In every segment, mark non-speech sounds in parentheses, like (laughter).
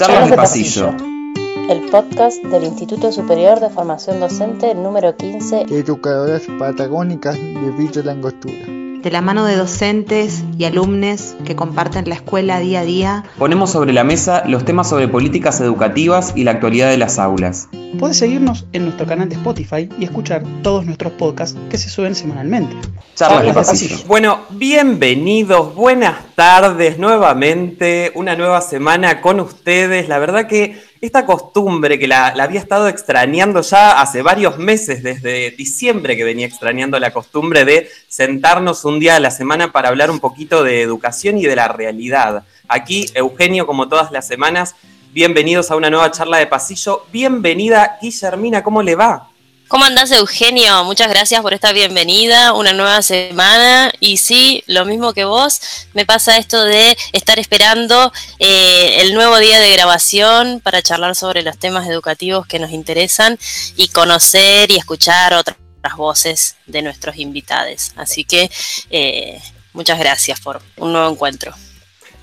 Charlas de pasillo. El podcast del Instituto Superior de Formación Docente número 15. Educadoras patagónicas de Villa Langostura de la mano de docentes y alumnos que comparten la escuela día a día. Ponemos sobre la mesa los temas sobre políticas educativas y la actualidad de las aulas. Puedes seguirnos en nuestro canal de Spotify y escuchar todos nuestros podcasts que se suben semanalmente. Charlas de pasillo. Bueno, bienvenidos, buenas tardes nuevamente, una nueva semana con ustedes. La verdad que esta costumbre que la, había estado extrañando ya hace varios meses, desde diciembre que venía extrañando la costumbre de sentarnos un día a la semana para hablar un poquito de educación y de la realidad. Aquí, Eugenio, como todas las semanas, bienvenidos a una nueva charla de pasillo. Bienvenida, Guillermina, ¿cómo le va? ¿Cómo andás, Eugenio? Muchas gracias por esta bienvenida, una nueva semana. Y sí, lo mismo que vos, me pasa esto de estar esperando eh, el nuevo día de grabación para charlar sobre los temas educativos que nos interesan y conocer y escuchar otras voces de nuestros invitados. Así que eh, muchas gracias por un nuevo encuentro.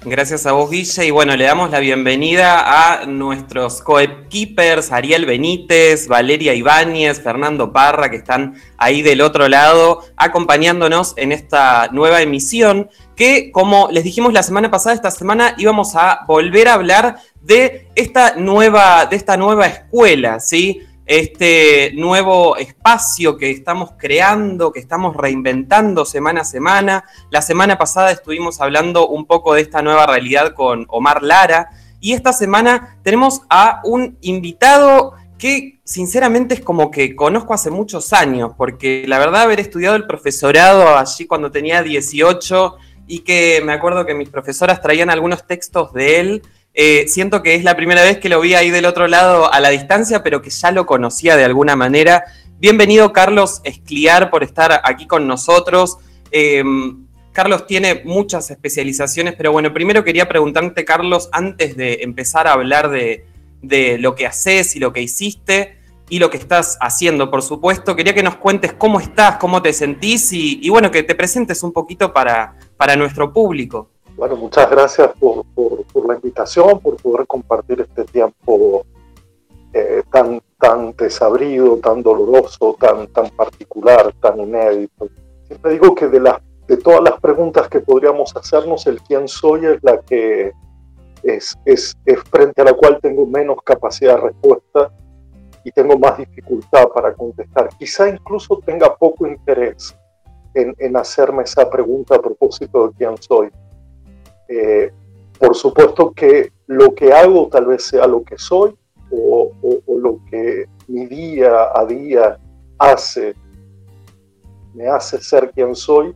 Gracias a vos, Guille. Y bueno, le damos la bienvenida a nuestros coepkeepers, Ariel Benítez, Valeria Ibáñez, Fernando Parra, que están ahí del otro lado, acompañándonos en esta nueva emisión, que como les dijimos la semana pasada, esta semana íbamos a volver a hablar de esta nueva, de esta nueva escuela, ¿sí? Este nuevo espacio que estamos creando, que estamos reinventando semana a semana. La semana pasada estuvimos hablando un poco de esta nueva realidad con Omar Lara y esta semana tenemos a un invitado que sinceramente es como que conozco hace muchos años, porque la verdad haber estudiado el profesorado allí cuando tenía 18 y que me acuerdo que mis profesoras traían algunos textos de él, eh, siento que es la primera vez que lo vi ahí del otro lado a la distancia, pero que ya lo conocía de alguna manera. Bienvenido, Carlos Escliar, por estar aquí con nosotros. Em, Carlos tiene muchas especializaciones, pero bueno, primero quería preguntarte, Carlos, antes de empezar a hablar de, lo que haces y lo que hiciste y lo que estás haciendo, por supuesto, quería que nos cuentes cómo estás, cómo te sentís y, bueno, que te presentes un poquito para, para nuestro público. Bueno, muchas gracias por, la invitación, por poder compartir este tiempo eh, tan, tan desabrido, tan doloroso, tan, tan particular, tan inédito. Siempre digo que de, las, de todas las preguntas que podríamos hacernos, el quién soy es la que es, es, es frente a la cual tengo menos capacidad de respuesta y tengo más dificultad para contestar. Quizá incluso tenga poco interés en, en hacerme esa pregunta a propósito de quién soy eh, por supuesto que lo que hago tal vez sea lo que soy o, lo que mi día a día hace, me hace ser quien soy,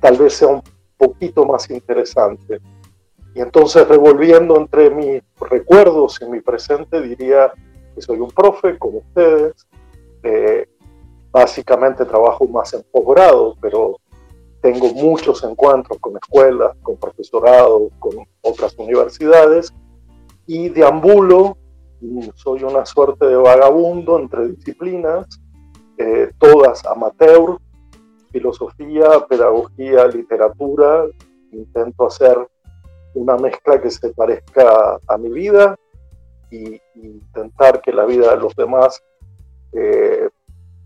tal vez sea un poquito más interesante. Y entonces revolviendo entre mis recuerdos y mi presente diría que soy un profe como ustedes, eh, básicamente trabajo más en posgrado, pero tengo muchos encuentros con escuelas, con profesorado, con otras universidades y deambulo, soy una suerte de vagabundo entre disciplinas, eh, todas amateur, filosofía, pedagogía, literatura, intento hacer una mezcla que se parezca a mi vida y, intentar que la vida de los demás eh,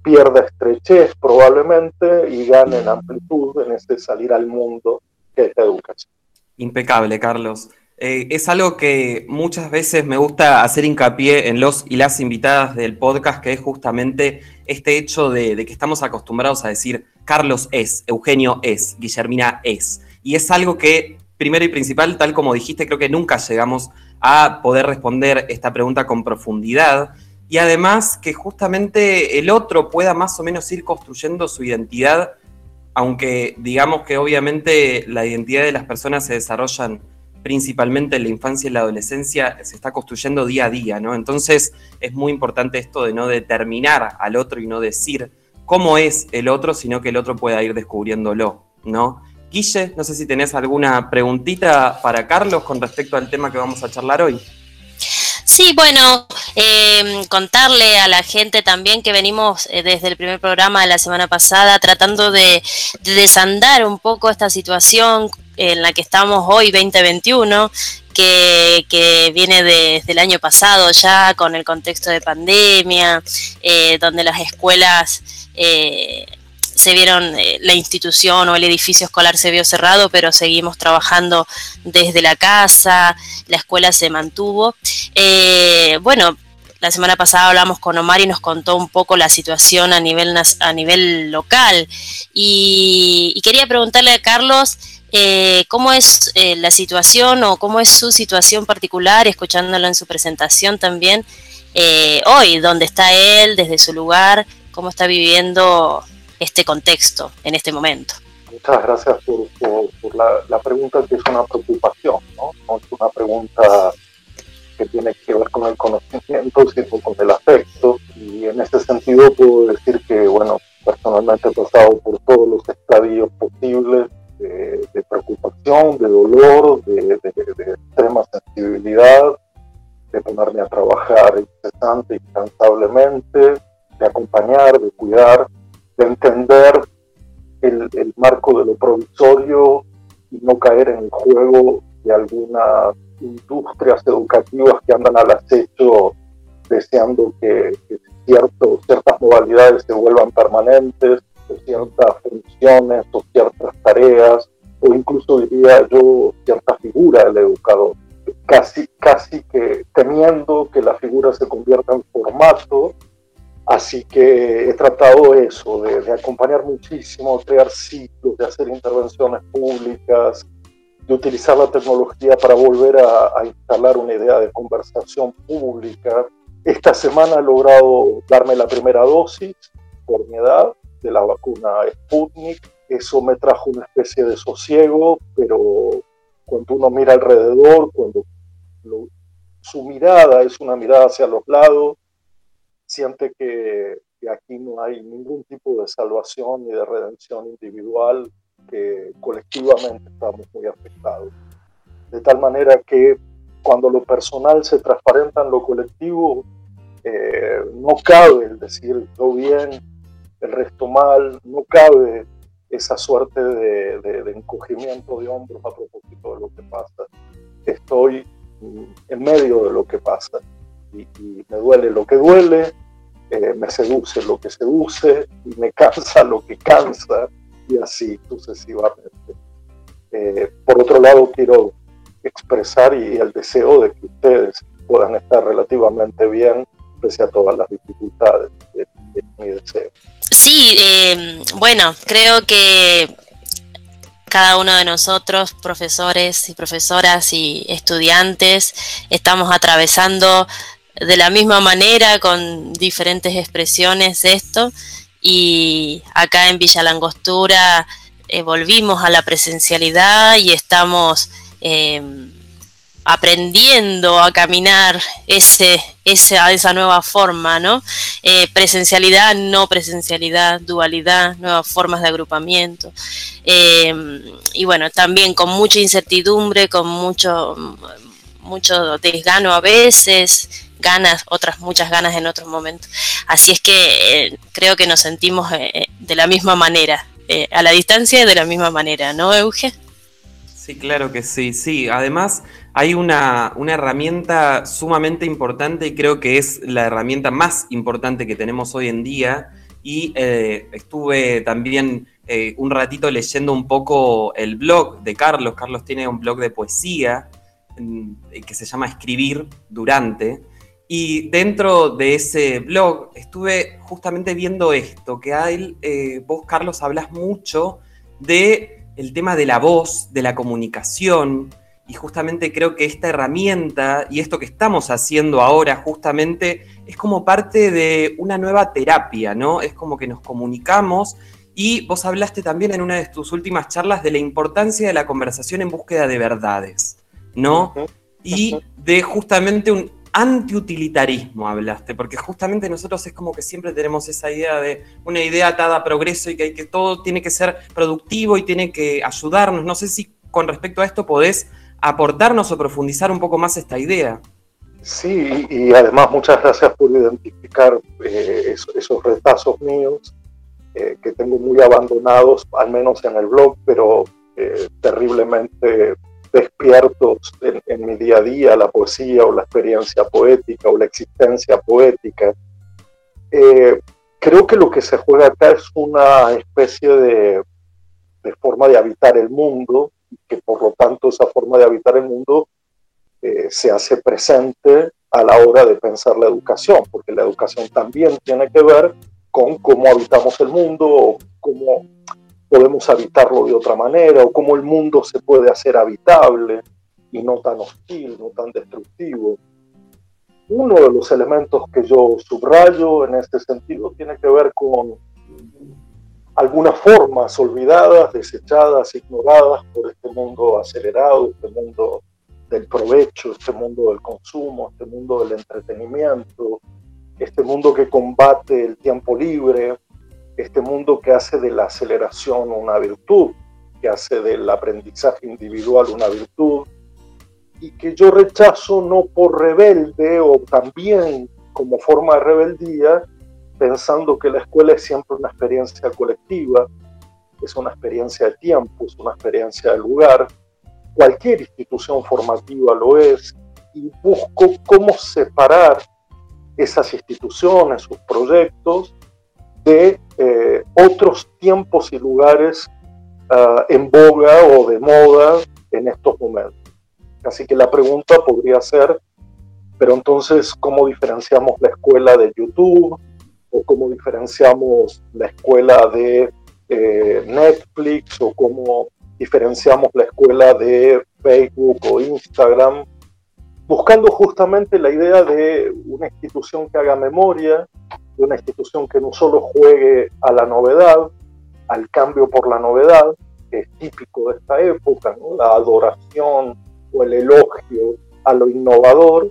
pierda estrechez probablemente y gane en amplitud en este salir al mundo que es la educación. Impecable, Carlos. Eh, es algo que muchas veces me gusta hacer hincapié en los y las invitadas del podcast, que es justamente este hecho de que estamos acostumbrados a decir Carlos es, Eugenio es, Guillermina es. Y es algo que, primero y principal, tal como dijiste, creo que nunca llegamos a poder responder esta pregunta con profundidad y además que justamente el otro pueda más o menos ir construyendo su identidad, aunque digamos que obviamente la identidad de las personas se desarrollan principalmente en la infancia y la adolescencia, se está construyendo día a día, ¿no? Entonces es muy importante esto de no determinar al otro y no decir cómo es el otro, sino que el otro pueda ir descubriéndolo, ¿no? Guille, no sé si tenés alguna preguntita para Carlos con respecto al tema que vamos a charlar hoy. Sí, bueno, em, contarle a la gente también que venimos eh, desde el primer programa de la semana pasada tratando de, desandar un poco esta situación en la que estamos hoy, 2021, que, viene desde el año pasado ya con el contexto de pandemia, eh, donde las escuelas eh, se vieron, eh, la institución o el edificio escolar se vio cerrado, pero seguimos trabajando desde la casa, la escuela se mantuvo. Bueno, la semana pasada hablamos con Omar y nos contó un poco la situación a nivel, a nivel local. Y, quería preguntarle a Carlos eh, cómo es eh, la situación o cómo es su situación particular, escuchándolo en su presentación también, eh, hoy, dónde está él, desde su lugar, cómo está viviendo este contexto en este momento. Muchas gracias por, la, pregunta, que es una preocupación, ¿no? no es una pregunta que tiene que ver con el conocimiento, sino con el afecto. Y en ese sentido puedo decir que, bueno, personalmente he pasado por todos los estadios posibles de, preocupación, de dolor, de, extrema sensibilidad, de ponerme a trabajar incesante incansablemente, de acompañar, de cuidar, de entender el, el marco de lo provisorio y no caer en el juego de alguna industrias educativas que andan al acecho deseando que, ciertas modalidades se vuelvan permanentes, ciertas funciones o ciertas tareas, o incluso diría yo cierta figura del educador, casi, casi que temiendo que la figura se convierta en formato. Así que he tratado eso, de, de acompañar muchísimo, crear ciclos, de hacer intervenciones públicas, de utilizar la tecnología para volver a, instalar una idea de conversación pública. Esta semana he logrado darme la primera dosis por mi edad de la vacuna Sputnik. Eso me trajo una especie de sosiego, pero cuando uno mira alrededor, cuando su mirada es una mirada hacia los lados, siente que, que aquí no hay ningún tipo de salvación ni de redención individual, que colectivamente estamos muy afectados. De tal manera que cuando lo personal se transparenta en lo colectivo, eh, no cabe el decir yo bien, el resto mal, no cabe esa suerte de, encogimiento de hombros a propósito de lo que pasa. Estoy en medio de lo que pasa y, me duele lo que duele, eh, me seduce lo que seduce y me cansa lo que cansa y así sucesivamente. Eh, por otro lado, quiero expresar y, el deseo de que ustedes puedan estar relativamente bien pese a todas las dificultades. de mi deseo. Sí, eh, bueno, creo que cada uno de nosotros, profesores y profesoras y estudiantes, estamos atravesando de la misma manera, con diferentes expresiones esto, y acá en Villa Langostura eh, volvimos a la presencialidad y estamos em, aprendiendo a caminar ese, esa, esa nueva forma, ¿no? Eh, presencialidad, no presencialidad, dualidad, nuevas formas de agrupamiento. Em, y bueno, también con mucha incertidumbre, con mucho, mucho desgano a veces, ganas, otras muchas ganas en otros momentos. Así es que eh, creo que nos sentimos eh, eh, de la misma manera, a la distancia de la misma manera, ¿no, Euge? Sí, claro que sí, sí. Además, hay una, una, herramienta sumamente importante y creo que es la herramienta más importante que tenemos hoy en día. Y estuve también un ratito leyendo un poco el blog de Carlos. Carlos tiene un blog de poesía que se llama Escribir Durante. Y dentro de ese blog estuve justamente viendo esto, que hay, eh, vos, Carlos, hablas mucho de el tema de la voz, de la comunicación, y justamente creo que esta herramienta y esto que estamos haciendo ahora justamente es como parte de una nueva terapia, ¿no? Es como que nos comunicamos y vos hablaste también en una de tus últimas charlas de la importancia de la conversación en búsqueda de verdades, ¿no? Y de justamente un, antiutilitarismo hablaste, porque justamente nosotros es como que siempre tenemos esa idea de una idea atada a progreso y que, todo tiene que ser productivo y tiene que ayudarnos. No sé si con respecto a esto podés aportarnos o profundizar un poco más esta idea. Sí, y además muchas gracias por identificar eh, esos, retazos míos eh, que tengo muy abandonados, al menos en el blog, pero eh, terriblemente despiertos en, mi día a día, la poesía o la experiencia poética o la existencia poética. Eh, creo que lo que se juega acá es una especie de, forma de habitar el mundo, que por lo tanto esa forma de habitar el mundo eh, se hace presente a la hora de pensar la educación, porque la educación también tiene que ver con cómo habitamos el mundo, cómo podemos habitarlo de otra manera, o cómo el mundo se puede hacer habitable y no tan hostil, no tan destructivo. Uno de los elementos que yo subrayo en este sentido tiene que ver con algunas formas olvidadas, desechadas, ignoradas por este mundo acelerado, este mundo del provecho, este mundo del consumo, este mundo del entretenimiento, este mundo que combate el tiempo libre, este mundo que hace de la aceleración una virtud, que hace del aprendizaje individual una virtud, y que yo rechazo no por rebelde o también como forma de rebeldía, pensando que la escuela es siempre una experiencia colectiva, es una experiencia de tiempo, es una experiencia de lugar, cualquier institución formativa lo es, y busco cómo separar esas instituciones, sus proyectos, de eh, otros tiempos y lugares ah, en boga o de moda en estos momentos. Así que la pregunta podría ser, pero entonces, ¿cómo diferenciamos la escuela de YouTube? ¿O cómo diferenciamos la escuela de eh, Netflix? ¿O cómo diferenciamos la escuela de Facebook o Instagram? Buscando justamente la idea de una institución que haga memoria, de una institución que no solo juegue a la novedad, al cambio por la novedad, que es típico de esta época, la adoración o el elogio a lo innovador,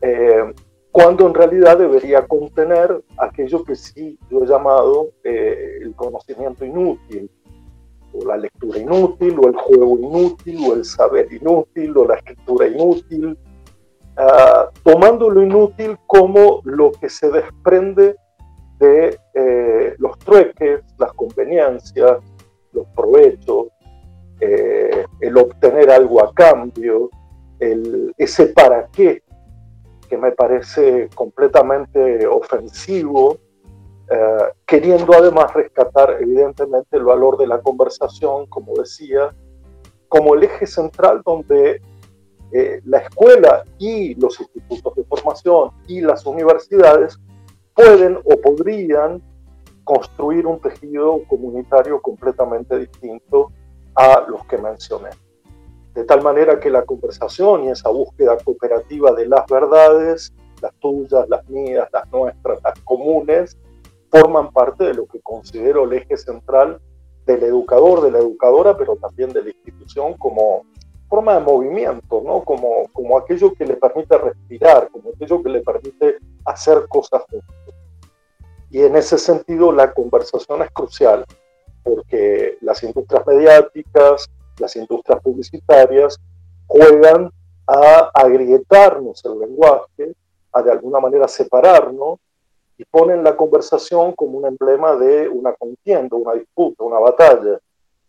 eh, cuando en realidad debería contener aquello que sí yo he llamado eh, el conocimiento inútil, o la lectura inútil, o el juego inútil, o el saber inútil, o la escritura inútil, uh, tomando lo inútil como lo que se desprende de eh, los trueques, las conveniencias, los provechos, eh, el obtener algo a cambio, el, ese para qué, que me parece completamente ofensivo, eh, queriendo además rescatar evidentemente el valor de la conversación, como decía, como el eje central donde eh, la escuela y los institutos de formación y las universidades pueden o podrían construir un tejido comunitario completamente distinto a los que mencioné. De tal manera que la conversación y esa búsqueda cooperativa de las verdades, las tuyas, las mías, las nuestras, las comunes, forman parte de lo que considero el eje central del educador, de la educadora, pero también de la institución como forma de movimiento, ¿no? como, como aquello que le permite respirar, como aquello que le permite hacer cosas juntos. Y en ese sentido la conversación es crucial, porque las industrias mediáticas, las industrias publicitarias juegan a agrietarnos el lenguaje, a de alguna manera separarnos y ponen la conversación como un emblema de una contienda, una disputa, una batalla,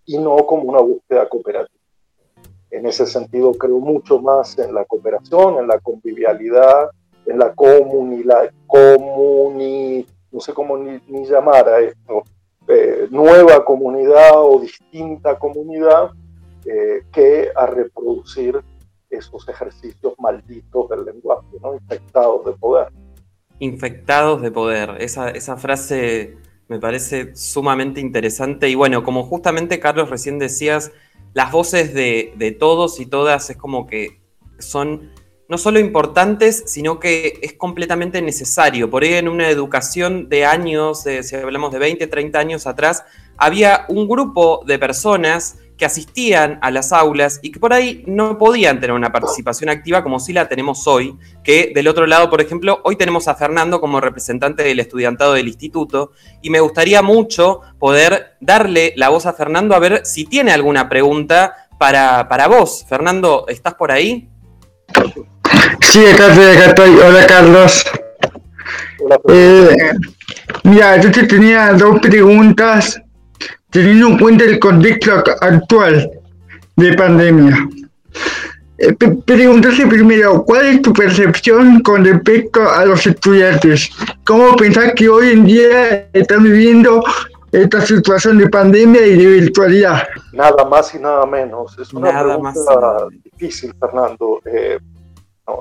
y no como una búsqueda cooperativa. En ese sentido creo mucho más en la cooperación, en la convivialidad, en la comunidad, comuni, no sé cómo ni, llamar a esto, eh, nueva comunidad o distinta comunidad eh, que a reproducir esos ejercicios malditos del lenguaje, ¿no? infectados de poder. Infectados de poder, esa, esa frase me parece sumamente interesante y bueno, como justamente Carlos recién decías, las voces de, de todos y todas es como que son no solo importantes, sino que es completamente necesario. Por ahí en una educación de años, si hablamos de 20, 30 años atrás, había un grupo de personas que asistían a las aulas y que por ahí no podían tener una participación activa como si la tenemos hoy, que del otro lado, por ejemplo, hoy tenemos a Fernando como representante del estudiantado del instituto y me gustaría mucho poder darle la voz a Fernando a ver si tiene alguna pregunta para, para vos. Fernando, ¿estás por ahí? Sí, acá estoy, Hola, Carlos. Eh, mira, yo te tenía dos preguntas teniendo en cuenta el contexto actual de pandemia. Eh, preguntarse primero, ¿cuál es tu percepción con respecto a los estudiantes? ¿Cómo pensás que hoy en día están viviendo esta situación de pandemia y de virtualidad? Nada más y nada menos. Es una pregunta difícil, Fernando. Eh,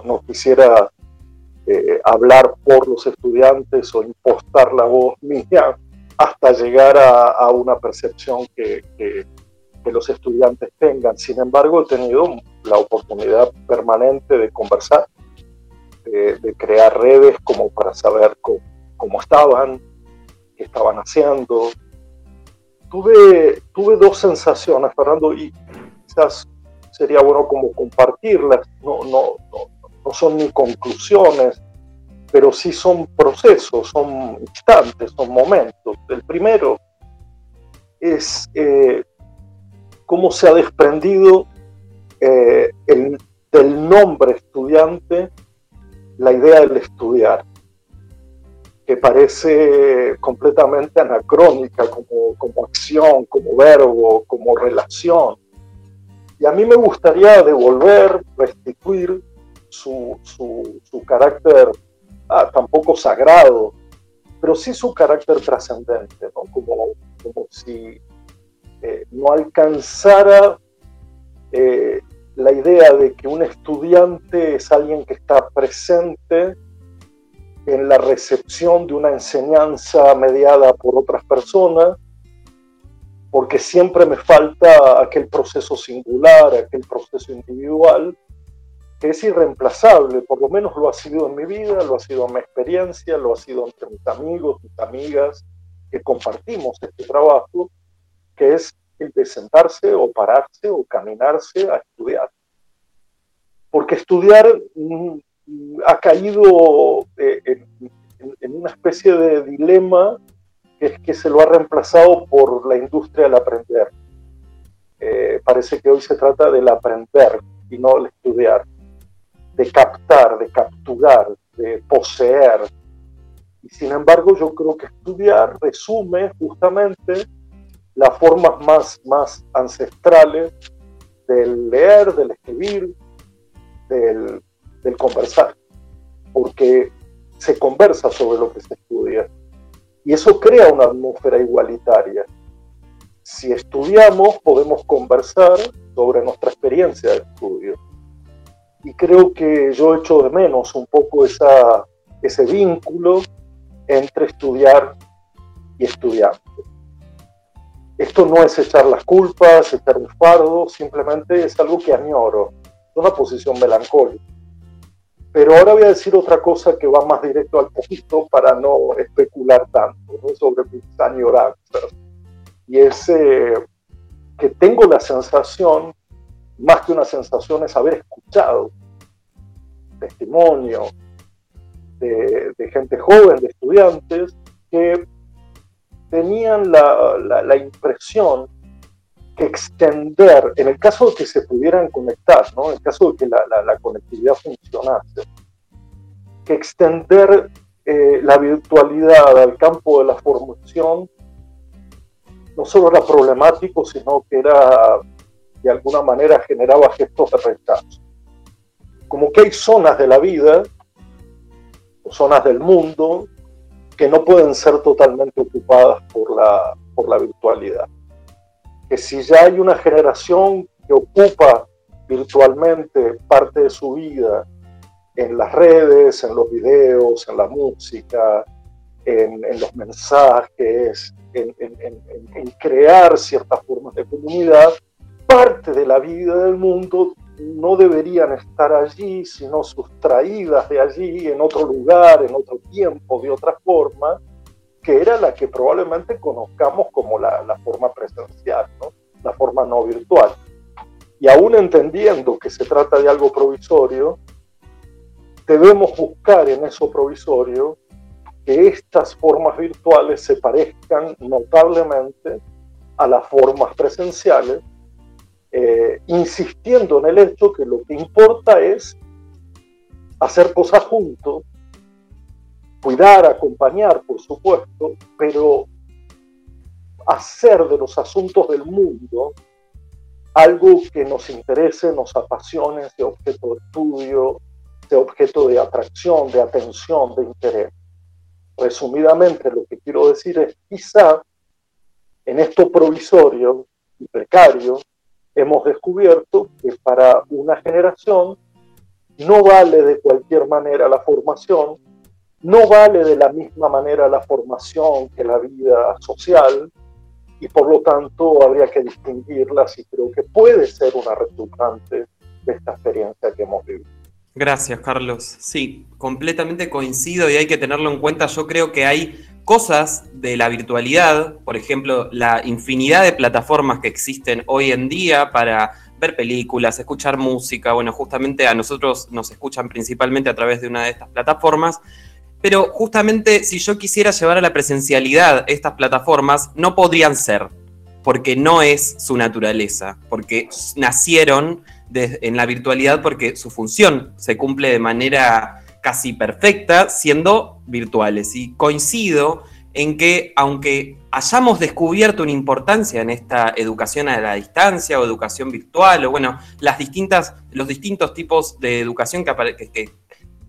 no, quisiera eh, hablar por los estudiantes o impostar la voz mía hasta llegar a, una percepción que, los estudiantes tengan. Sin embargo, he tenido la oportunidad permanente de conversar, de, crear redes como para saber cómo, cómo, estaban, qué estaban haciendo. Tuve, tuve dos sensaciones, Fernando, y quizás sería bueno como compartirlas. No, no, no, no son ni conclusiones, pero sí son procesos, son instantes, son momentos. El primero es eh, cómo se ha desprendido eh, del nombre estudiante la idea del estudiar, que parece completamente anacrónica como, como acción, como verbo, como relación. Y a mí me gustaría devolver, restituir su, su, su carácter ah, tampoco sagrado, pero sí su carácter trascendente, ¿no? como, como si eh, no alcanzara eh, la idea de que un estudiante es alguien que está presente en la recepción de una enseñanza mediada por otras personas, porque siempre me falta aquel proceso singular, aquel proceso individual, es irreemplazable, por lo menos lo ha sido en mi vida, lo ha sido en mi experiencia, lo ha sido entre mis amigos, mis amigas, que compartimos este trabajo, que es el de sentarse o pararse o caminarse a estudiar. Porque estudiar mm, ha caído eh, en, una especie de dilema que es que se lo ha reemplazado por la industria del aprender. Eh, parece que hoy se trata del aprender y no el estudiar de captar, de capturar, de poseer. Y sin embargo, yo creo que estudiar resume justamente las formas más, más ancestrales del leer, del escribir, del, del conversar, porque se conversa sobre lo que se estudia. Y eso crea una atmósfera igualitaria. Si estudiamos, podemos conversar sobre nuestra experiencia de estudio y creo que yo echo de menos un poco esa, ese vínculo entre estudiar y estudiante. Esto no es echar las culpas, echar un fardo, simplemente es algo que añoro, una posición melancólica. Pero ahora voy a decir otra cosa que va más directo al punto para no especular tanto sobre mis añoranzas. Y es eh, que tengo la sensación más que una sensación es haber escuchado testimonio de, gente joven, de estudiantes, que tenían la, impresión que extender, en el caso de que se pudieran conectar, ¿no? en el caso de que la, conectividad funcionase, que extender eh, la virtualidad al campo de la formación no solo era problemático, sino que era de alguna manera generaba gestos de rechazo. Como que hay zonas de la vida, zonas del mundo, que no pueden ser totalmente ocupadas por la, por la virtualidad. Que si ya hay una generación que ocupa virtualmente parte de su vida en las redes, en los videos, en la música, en, en los mensajes, en, en, crear ciertas formas de comunidad, parte de la vida del mundo no deberían estar allí, sino sustraídas de allí, en otro lugar, en otro tiempo, de otra forma, que era la que probablemente conozcamos como la, la forma presencial, ¿no? la forma no virtual. Y aún entendiendo que se trata de algo provisorio, debemos buscar en eso provisorio que estas formas virtuales se parezcan notablemente a las formas presenciales eh, insistiendo en el hecho que lo que importa es hacer cosas juntos, cuidar, acompañar, por supuesto, pero hacer de los asuntos del mundo algo que nos interese, nos apasione, sea objeto de estudio, sea objeto de atracción, de atención, de interés. Resumidamente, lo que quiero decir es, quizá en esto provisorio y precario, hemos descubierto que para una generación no vale de cualquier manera la formación, no vale de la misma manera la formación que la vida social, y por lo tanto habría que distinguirlas y creo que puede ser una resultante de esta experiencia que hemos vivido. Gracias, Carlos. Sí, completamente coincido y hay que tenerlo en cuenta. Yo creo que hay cosas de la virtualidad, por ejemplo, la infinidad de plataformas que existen hoy en día para ver películas, escuchar música. Bueno, justamente a nosotros nos escuchan principalmente a través de una de estas plataformas. Pero justamente si yo quisiera llevar a la presencialidad estas plataformas, no podrían ser, porque no es su naturaleza, porque nacieron en la virtualidad porque su función se cumple de manera casi perfecta siendo virtuales. Y coincido en que aunque hayamos descubierto una importancia en esta educación a la distancia o educación virtual, o bueno, las distintas, los distintos tipos de educación que,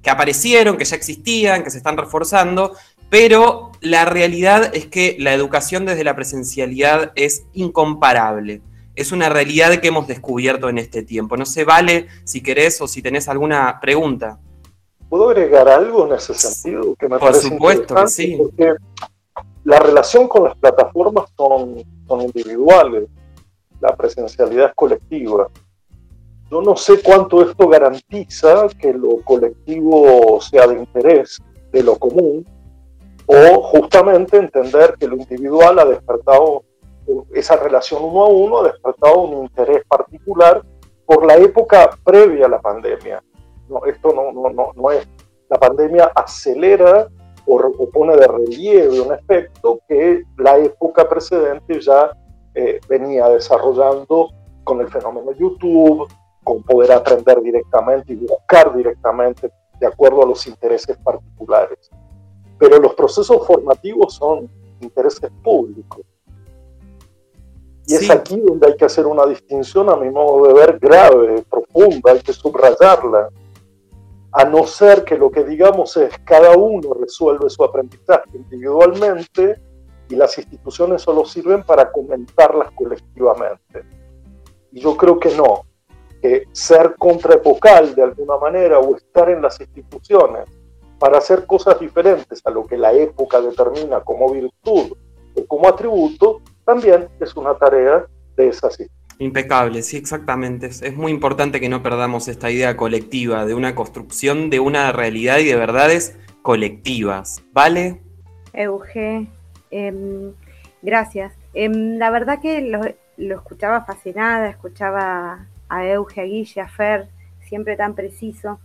que aparecieron, que ya existían, que se están reforzando, pero la realidad es que la educación desde la presencialidad es incomparable es una realidad que hemos descubierto en este tiempo. No sé, Vale, si querés o si tenés alguna pregunta. ¿Puedo agregar algo en ese sentido? Que me Por supuesto que sí. Porque la relación con las plataformas son, son individuales, la presencialidad es colectiva. Yo no sé cuánto esto garantiza que lo colectivo sea de interés de lo común, o justamente entender que lo individual ha despertado esa relación uno a uno ha despertado un interés particular por la época previa a la pandemia. No, esto no, no, no, no es. La pandemia acelera o, pone de relieve un efecto que la época precedente ya eh, venía desarrollando con el fenómeno YouTube, con poder aprender directamente y buscar directamente de acuerdo a los intereses particulares. Pero los procesos formativos son intereses públicos y es aquí donde hay que hacer una distinción, a mi modo de ver, grave, profunda, hay que subrayarla. A no ser que lo que digamos es cada uno resuelve su aprendizaje individualmente y las instituciones solo sirven para comentarlas colectivamente. Y yo creo que no, que ser contraepocal de alguna manera o estar en las instituciones para hacer cosas diferentes a lo que la época determina como virtud o como atributo, también es una tarea de esa Impecable, sí, exactamente. Es, muy importante que no perdamos esta idea colectiva de una construcción de una realidad y de verdades colectivas. ¿Vale? Euge, em, gracias. Em, la verdad que lo, escuchaba fascinada, escuchaba a Euge, a Guille, a Fer, siempre tan preciso.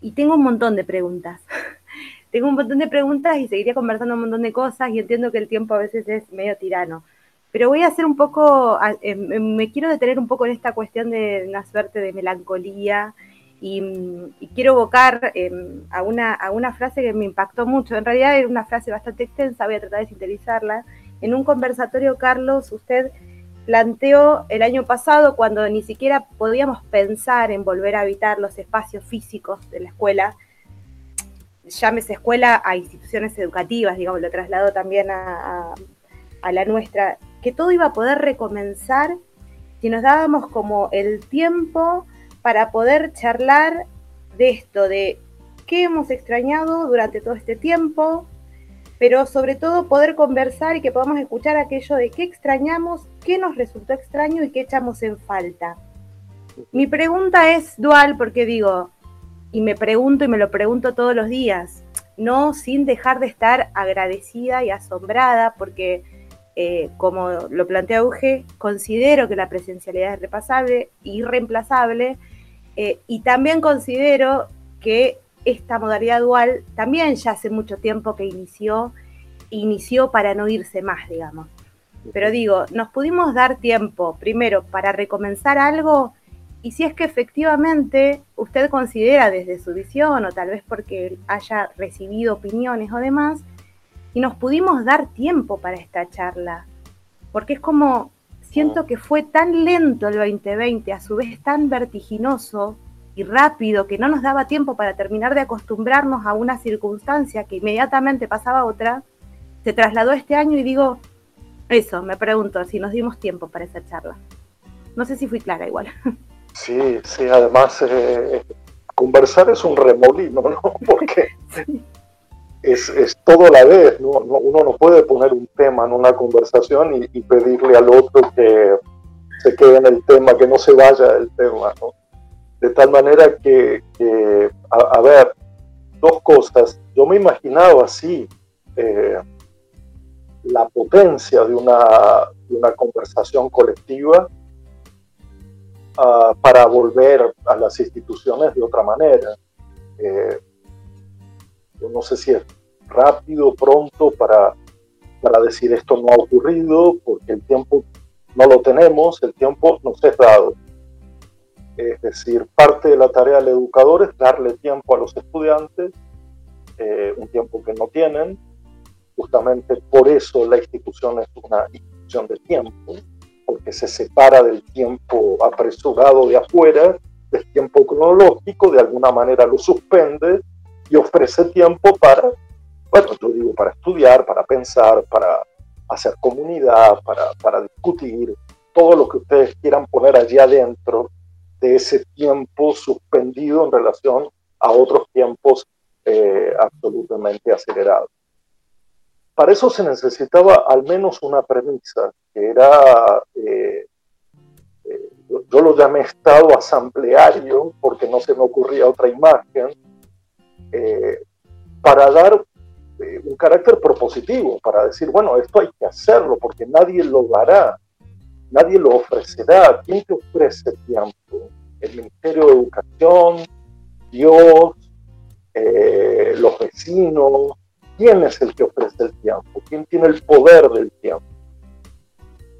Y tengo un montón de preguntas. (laughs) tengo un montón de preguntas y seguiría conversando un montón de cosas y entiendo que el tiempo a veces es medio tirano. Pero voy a hacer un poco, em, em, me quiero detener un poco en esta cuestión de una suerte de melancolía y, quiero evocar em, a, una, a una frase que me impactó mucho. En realidad era una frase bastante extensa, voy a tratar de sintetizarla. En un conversatorio, Carlos, usted planteó el año pasado, cuando ni siquiera podíamos pensar en volver a habitar los espacios físicos de la escuela, llámese escuela a instituciones educativas, digamos, lo traslado también a, a la nuestra, que todo iba a poder recomenzar si nos dábamos como el tiempo para poder charlar de esto, de qué hemos extrañado durante todo este tiempo, pero sobre todo poder conversar y que podamos escuchar aquello de qué extrañamos, qué nos resultó extraño y qué echamos en falta. Mi pregunta es dual porque digo, y me pregunto y me lo pregunto todos los días, no sin dejar de estar agradecida y asombrada porque eh, como lo plantea Uge, considero que la presencialidad es repasable, irreemplazable, eh, y también considero que esta modalidad dual también ya hace mucho tiempo que inició, inició para no irse más, digamos. Pero digo, nos pudimos dar tiempo, primero, para recomenzar algo, y si es que efectivamente usted considera desde su visión, o tal vez porque haya recibido opiniones o demás, y nos pudimos dar tiempo para esta charla, porque es como siento que fue tan lento el 2020, a su vez tan vertiginoso y rápido, que no nos daba tiempo para terminar de acostumbrarnos a una circunstancia que inmediatamente pasaba a otra, se trasladó este año y digo, eso, me pregunto si nos dimos tiempo para esa charla. No sé si fui clara igual. (laughs) Sí, sí, además eh, conversar es un remolino, ¿no? (laughs) Porque es, es, todo la vez, ¿no? uno no puede poner un tema en una conversación y, pedirle al otro que se quede en el tema, que no se vaya del tema, ¿no? De tal manera que, a, ver, dos cosas. Yo me imaginaba así eh, la potencia de una, de una conversación colectiva para volver a las instituciones de otra manera. Eh, no sé si es rápido, pronto para, para decir esto no ha ocurrido, porque el tiempo no lo tenemos, el tiempo nos es dado. Es decir, parte de la tarea del educador es darle tiempo a los estudiantes, eh, un tiempo que no tienen. Justamente por eso la institución es una institución de tiempo porque se separa del tiempo apresurado de afuera, del tiempo cronológico, de alguna manera lo suspende y ofrece tiempo para, bueno, yo digo, para estudiar, para pensar, para hacer comunidad, para, para discutir, todo lo que ustedes quieran poner allí adentro de ese tiempo suspendido en relación a otros tiempos eh, absolutamente acelerados. Para eso se necesitaba al menos una premisa, que era, eh, eh, yo lo llamé estado asambleario, porque no se me ocurría otra imagen, eh, para dar un carácter propositivo, para decir, bueno, esto hay que hacerlo, porque nadie lo dará, nadie lo ofrecerá. ¿Quién te ofrece tiempo? El Ministerio de Educación, Dios, los vecinos, ¿Quién es el que ofrece el tiempo? ¿Quién tiene el poder del tiempo?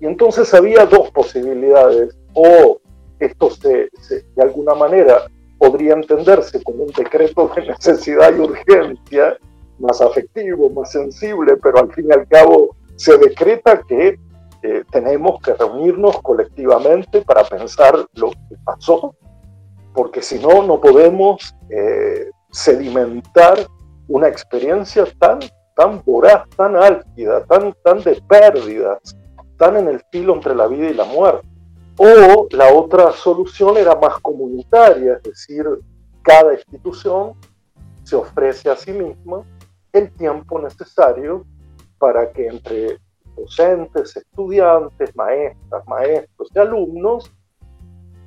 Y entonces había dos posibilidades. O esto se, de alguna manera podría entenderse como un decreto de necesidad y urgencia, más afectivo, más sensible, pero al fin y al cabo se decreta que eh, tenemos que reunirnos colectivamente para pensar lo que pasó, porque si no, no podemos eh, sedimentar una experiencia tan, tan voraz, tan álgida, tan, tan de pérdidas, tan en el filo entre la vida y la muerte. O la otra solución era más comunitaria, es decir, cada institución se ofrece a sí misma el tiempo necesario para que entre docentes, estudiantes, maestras, maestros y alumnos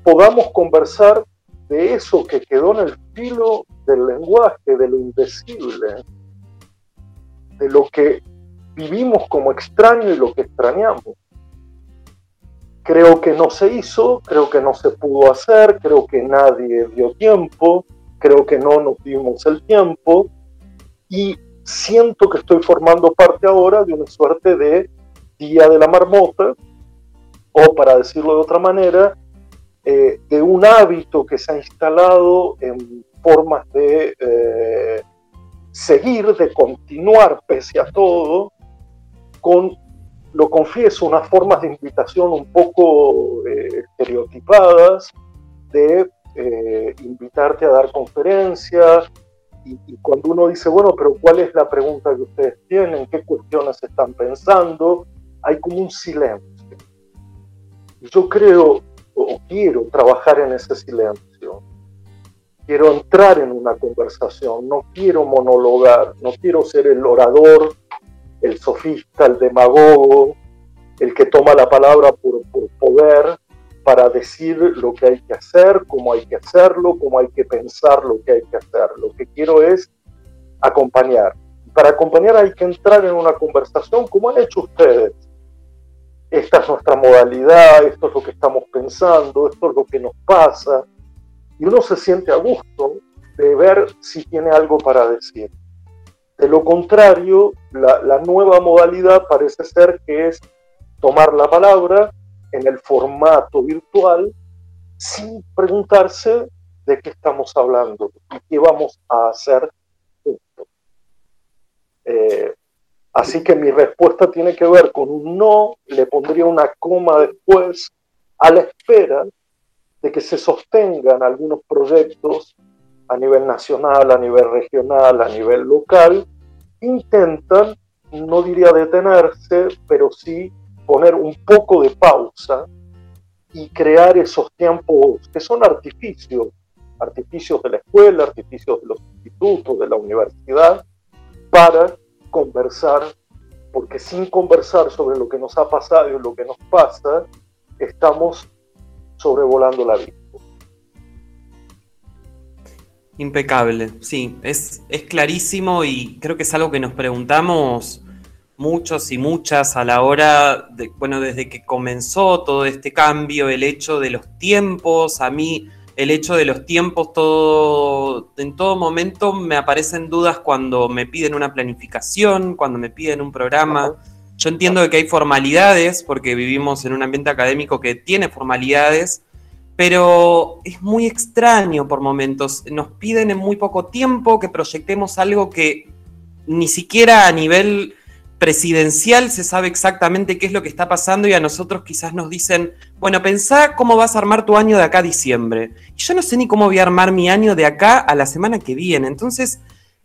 podamos conversar de eso que quedó en el filo del lenguaje, de lo indecible, de lo que vivimos como extraño y lo que extrañamos. Creo que no se hizo, creo que no se pudo hacer, creo que nadie dio tiempo, creo que no nos dimos el tiempo y siento que estoy formando parte ahora de una suerte de día de la marmota, o para decirlo de otra manera, eh, de un hábito que se ha instalado en formas de eh, seguir, de continuar pese a todo, con, lo confieso, unas formas de invitación un poco eh, estereotipadas, de invitarte a dar conferencias, y, y, cuando uno dice, bueno, pero ¿cuál es la pregunta que ustedes tienen? ¿Qué cuestiones están pensando? Hay como un silencio. Yo creo o quiero trabajar en ese silencio. Quiero entrar en una conversación, no quiero monologar, no quiero ser el orador, el sofista, el demagogo, el que toma la palabra por, por poder para decir lo que hay que hacer, cómo hay que hacerlo, cómo hay que pensar lo que hay que hacer. Lo que quiero es acompañar. Para acompañar hay que entrar en una conversación como han hecho ustedes esta es nuestra modalidad, esto es lo que estamos pensando, esto es lo que nos pasa. Y uno se siente a gusto de ver si tiene algo para decir. De lo contrario, la, nueva modalidad parece ser que es tomar la palabra en el formato virtual sin preguntarse de qué estamos hablando y qué vamos a hacer. Eh, Así que mi respuesta tiene que ver con un no, le pondría una coma después, a la espera de que se sostengan algunos proyectos a nivel nacional, a nivel regional, a nivel local, intentan, no diría detenerse, pero sí poner un poco de pausa y crear esos tiempos que son artificios, artificios de la escuela, artificios de los institutos, de la universidad, para conversar, porque sin conversar sobre lo que nos ha pasado y lo que nos pasa, estamos sobrevolando la vida. Impecable, sí, es, es clarísimo y creo que es algo que nos preguntamos muchos y muchas a la hora, de, bueno, desde que comenzó todo este cambio, el hecho de los tiempos, a mí el hecho de los tiempos, todo, en todo momento me aparecen dudas cuando me piden una planificación, cuando me piden un programa. Yo entiendo que hay formalidades, porque vivimos en un ambiente académico que tiene formalidades, pero es muy extraño por momentos. Nos piden en muy poco tiempo que proyectemos algo que ni siquiera a nivel presidencial se sabe exactamente qué es lo que está pasando y a nosotros quizás nos dicen, bueno, pensá cómo vas a armar tu año de acá a diciembre. Y yo no sé ni cómo voy a armar mi año de acá a la semana que viene. Entonces,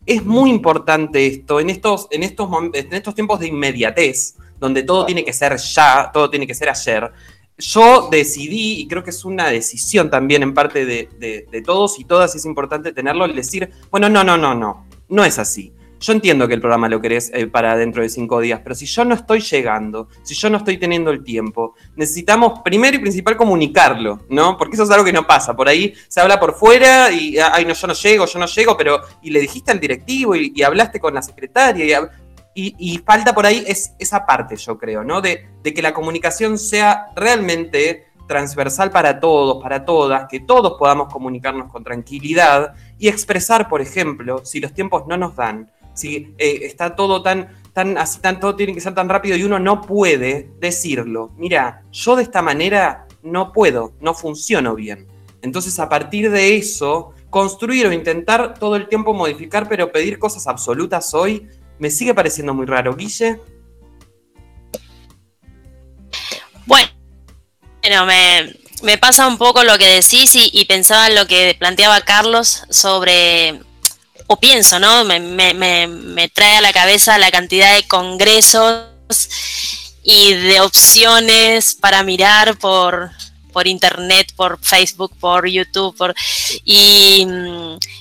es muy importante esto en estos, en estos, en estos tiempos de inmediatez, donde todo tiene que ser ya, todo tiene que ser ayer. Yo decidí, y creo que es una decisión también en parte de, de, todos y todas, es importante tenerlo, el decir, bueno, no, no, no, no, no es así yo entiendo que el programa lo querés eh, para dentro de cinco días, pero si yo no estoy llegando, si yo no estoy teniendo el tiempo, necesitamos primero y principal comunicarlo, ¿no? Porque eso es algo que no pasa. Por ahí se habla por fuera y, ay, no, yo no llego, yo no llego, pero, y le dijiste al directivo y, hablaste con la secretaria y, falta por ahí es, esa parte, yo creo, ¿no? De que la comunicación sea realmente transversal para todos, para todas, que todos podamos comunicarnos con tranquilidad y expresar, por ejemplo, si los tiempos no nos dan, si eh, está todo tan, tan así, tan, todo tiene que ser tan rápido y uno no puede decirlo. Mira, yo de esta manera no puedo, no funciono bien. Entonces, a partir de eso, construir o intentar todo el tiempo modificar, pero pedir cosas absolutas hoy, me sigue pareciendo muy raro. Guille. Bueno, me, me pasa un poco lo que decís y, y pensaba en lo que planteaba Carlos sobre o pienso, ¿no? Me, me, me, trae a la cabeza la cantidad de congresos y de opciones para mirar por, por internet, por Facebook, por YouTube, por y,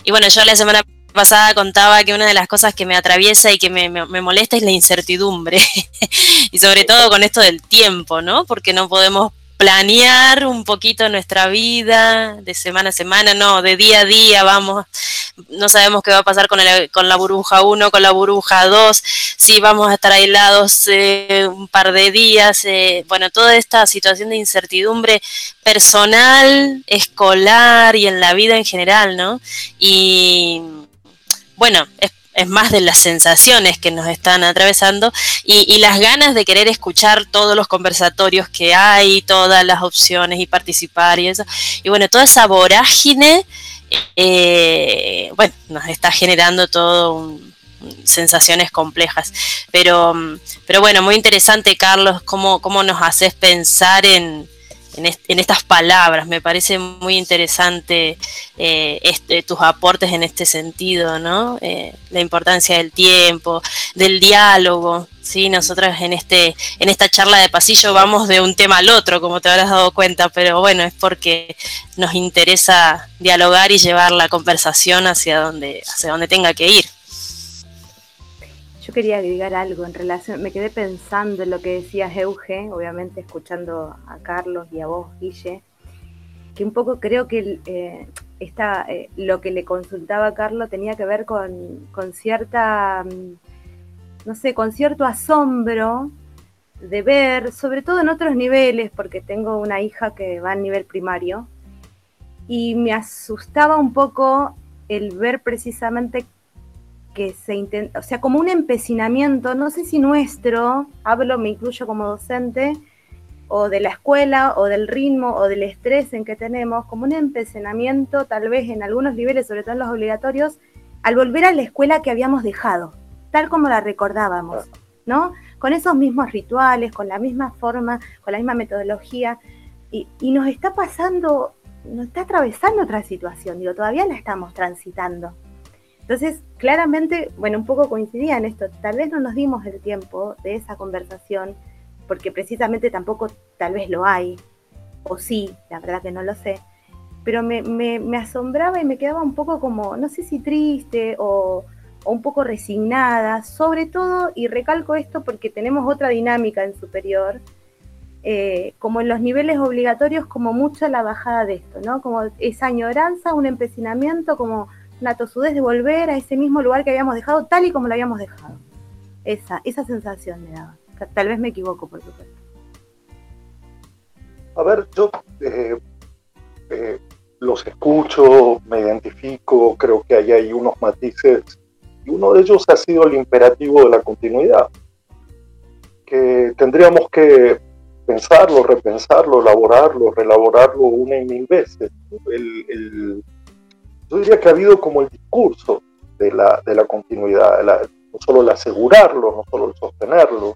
y, bueno, yo la semana pasada contaba que una de las cosas que me atraviesa y que me, me molesta es la incertidumbre (laughs) y sobre todo con esto del tiempo, ¿no? Porque no podemos planear un poquito nuestra vida de semana a semana, no, de día a día vamos, no sabemos qué va a pasar con, el, con la burbuja 1, con la burbuja 2, si vamos a estar aislados eh, un par de días, eh, bueno, toda esta situación de incertidumbre personal, escolar y en la vida en general, ¿no? Y bueno, es es más de las sensaciones que nos están atravesando y, las ganas de querer escuchar todos los conversatorios que hay, todas las opciones y participar y eso. Y bueno, toda esa vorágine, eh, bueno, nos está generando todo sensaciones complejas. Pero, pero bueno, muy interesante, Carlos, cómo, cómo nos haces pensar en, en, estas palabras. Me parece muy interesante eh, este, tus aportes en este sentido, ¿no? Eh, la importancia del tiempo, del diálogo. Sí, nosotros en este, en esta charla de pasillo vamos de un tema al otro, como te habrás dado cuenta, pero bueno, es porque nos interesa dialogar y llevar la conversación hacia donde, hacia donde tenga que ir. Quería agregar algo en relación, me quedé pensando en lo que decías Euge, obviamente escuchando a Carlos y a vos, Guille, que un poco creo que eh, eh, lo que le consultaba a Carlos tenía que ver con, con cierta, mm, no sé, cierto asombro de ver, sobre todo en otros niveles, porque tengo una hija que va a nivel primario, y me asustaba un poco el ver precisamente que se intenta, o sea, como un empecinamiento, no sé si nuestro, hablo, me incluyo como docente, o de la escuela, o del ritmo, o del estrés en que tenemos, como un empecinamiento tal vez en algunos niveles, sobre todo en los obligatorios, al volver a la escuela que habíamos dejado, tal como la recordábamos. ¿no? Con esos mismos rituales, con la misma forma, con la misma metodología, y, y nos está pasando, nos está atravesando otra situación, digo, todavía la estamos transitando. Entonces, claramente, bueno, un poco coincidía en esto, tal vez no nos dimos el tiempo de esa conversación, porque precisamente tampoco tal vez lo hay, o sí, la verdad que no lo sé, pero me, me, asombraba y me quedaba un poco como, no sé si triste o, un poco resignada, sobre todo, y recalco esto porque tenemos otra dinámica en superior, eh, como en los niveles obligatorios, como mucho la bajada de esto, ¿no? Como esa añoranza, un empecinamiento, como una tosudez de volver a ese mismo lugar que habíamos dejado, tal y como lo habíamos dejado. Esa, esa sensación me daba. Tal vez me equivoco, por supuesto. A ver, yo eh, eh, los escucho, me identifico, creo que ahí hay unos matices, y uno de ellos ha sido el imperativo de la continuidad, que tendríamos que pensarlo, repensarlo, elaborarlo, relaborarlo una y mil veces. Yo diría que ha habido como el discurso de la, de la continuidad, no solo el asegurarlo, no solo el sostenerlo,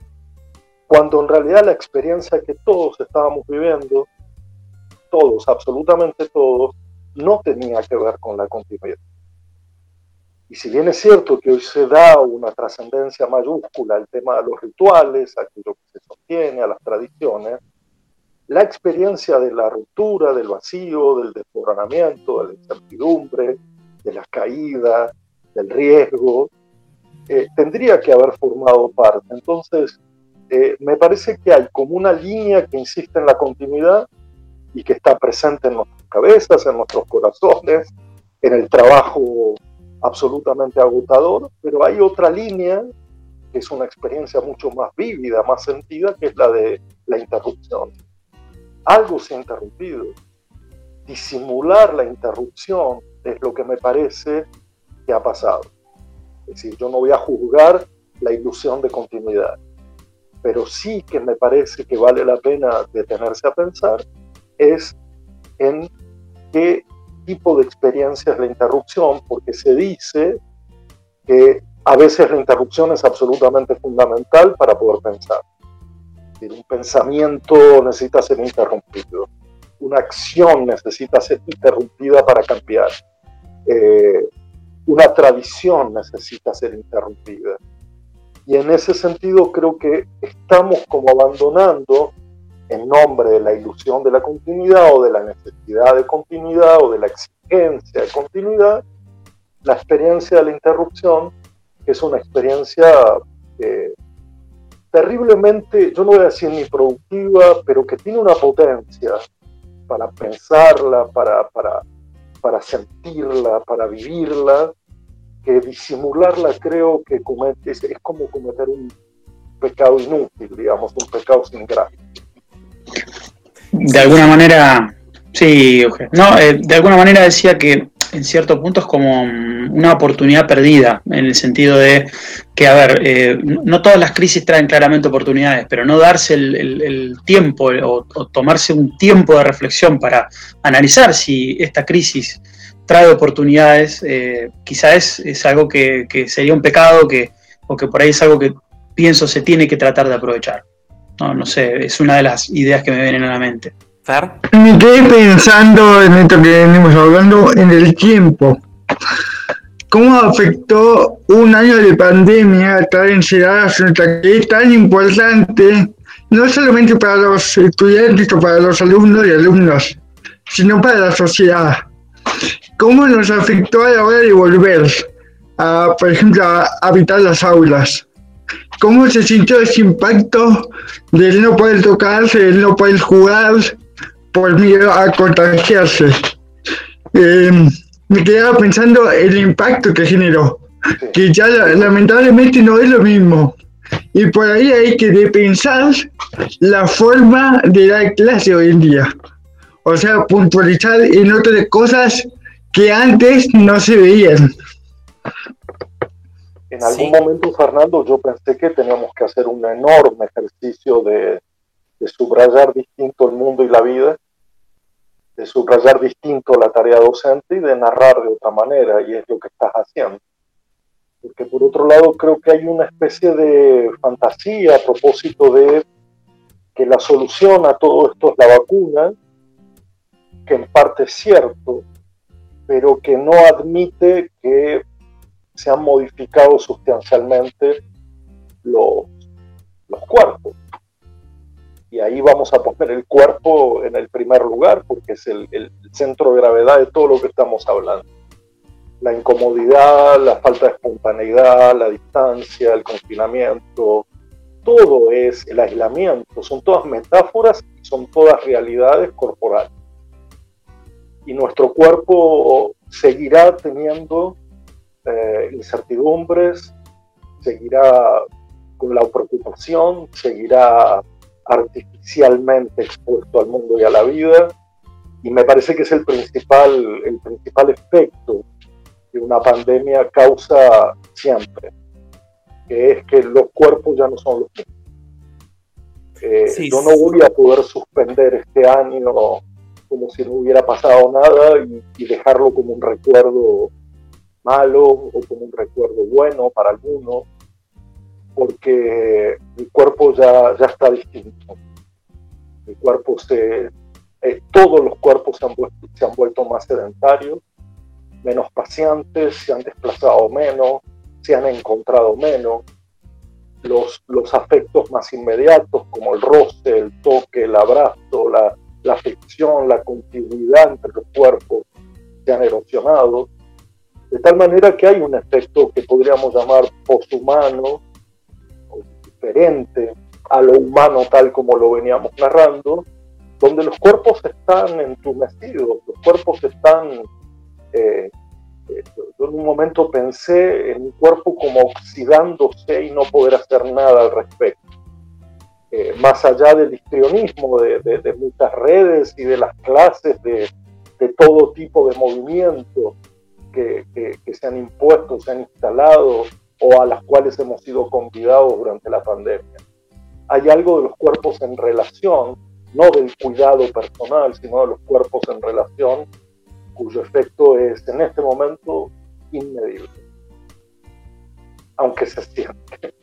cuando en realidad la experiencia que todos estábamos viviendo, todos, absolutamente todos, no tenía que ver con la continuidad. Y si bien es cierto que hoy se da una trascendencia mayúscula al tema de los rituales, a aquello que se sostiene, a las tradiciones, la experiencia de la ruptura, del vacío, del desmoronamiento, de la incertidumbre, de la caída, del riesgo, eh, tendría que haber formado parte. Entonces, eh, me parece que hay como una línea que insiste en la continuidad y que está presente en nuestras cabezas, en nuestros corazones, en el trabajo absolutamente agotador, pero hay otra línea que es una experiencia mucho más vívida, más sentida, que es la de la interrupción. Algo se ha interrumpido. Disimular la interrupción es lo que me parece que ha pasado. Es decir, yo no voy a juzgar la ilusión de continuidad pero sí que me parece que vale la pena detenerse a pensar es en qué tipo de experiencia es la interrupción, porque se dice que a veces la interrupción es absolutamente fundamental para poder pensar. Un pensamiento necesita ser interrumpido, una acción necesita ser interrumpida para cambiar, eh, una tradición necesita ser interrumpida. Y en ese sentido creo que estamos como abandonando en nombre de la ilusión de la continuidad o de la necesidad de continuidad o de la exigencia de continuidad, la experiencia de la interrupción, que es una experiencia eh, terriblemente, yo no voy a decir ni productiva, pero que tiene una potencia para pensarla, para, para, para sentirla, para vivirla, que disimularla creo que es, es, como cometer un pecado inútil, digamos, un pecado sin gracia. De alguna manera, sí, no, eh, de alguna manera decía que en cierto punto es como una oportunidad perdida, en el sentido de que, a ver, eh, no todas las crisis traen claramente oportunidades, pero no darse el, tiempo o, tomarse un tiempo de reflexión para analizar si esta crisis trae oportunidades, eh, quizás es, algo que, sería un pecado que, o que por ahí es algo que pienso se tiene que tratar de aprovechar. No, no sé, es una de las ideas que me vienen a la mente. Me quedé pensando en esto que venimos hablando, en el tiempo. ¿Cómo afectó un año de pandemia estar encerradas en nuestra que es tan importante, no solamente para los estudiantes o para los alumnos y alumnos, sino para la sociedad? ¿Cómo nos afectó a la hora de volver, a, por ejemplo, a habitar las aulas? ¿Cómo se sintió ese impacto de no poder tocarse, de no poder jugar por miedo a contagiarse? Eh, me quedaba pensando el impacto que generó, que ya lamentablemente no es lo mismo. Y por ahí hay que repensar la forma de dar clase hoy en día. O sea, puntualizar en otras cosas que antes no se veían. En algún momento, Fernando, yo pensé que teníamos que hacer un enorme ejercicio de, subrayar distinto el mundo y la vida, de subrayar distinto la tarea docente y de narrar de otra manera, y es lo que estás haciendo. porque por otro lado creo que hay una especie de fantasía a propósito de que la solución a todo esto es la vacuna, que en parte es cierto, pero que no admite que se han modificado sustancialmente los, los cuerpos. Y ahí vamos a poner el cuerpo en el primer lugar, porque es el, el centro de gravedad de todo lo que estamos hablando. La incomodidad, la falta de espontaneidad, la distancia, el confinamiento, todo es el aislamiento, son todas metáforas son todas realidades corporales. Y nuestro cuerpo seguirá teniendo eh, incertidumbres, seguirá con la preocupación, seguirá artificialmente expuesto al mundo y a la vida. Y me parece que es el principal, el principal efecto que una pandemia causa siempre que es que los cuerpos ya no son los mismos. Eh, yo no voy a poder suspender este año como si no hubiera pasado nada y, dejarlo como un recuerdo malo o como un recuerdo bueno para algunos, porque el cuerpo ya, ya está distinto. El cuerpo se, eh, todos los cuerpos se han, se han vuelto más sedentarios, menos pacientes, se han desplazado menos, se han encontrado menos. Los, los afectos más inmediatos, como el roce, el toque, el abrazo, la, la afección, la continuidad entre los cuerpos, se han erosionado. De tal manera que hay un efecto que podríamos llamar poshumano, diferente a lo humano tal como lo veníamos narrando, donde los cuerpos están entumecidos, los cuerpos están eh, yo en un momento pensé en un cuerpo como oxidándose y no poder hacer nada al respecto. Eh, más allá del histrionismo de, muchas redes y de las clases de, todo tipo de movimientos que, que, se han impuesto, se han instalado o a las cuales hemos sido convidados durante la pandemia. Hay algo de los cuerpos en relación, no del cuidado personal, sino de los cuerpos en relación cuyo efecto es en este momento inmedible, aunque se siente.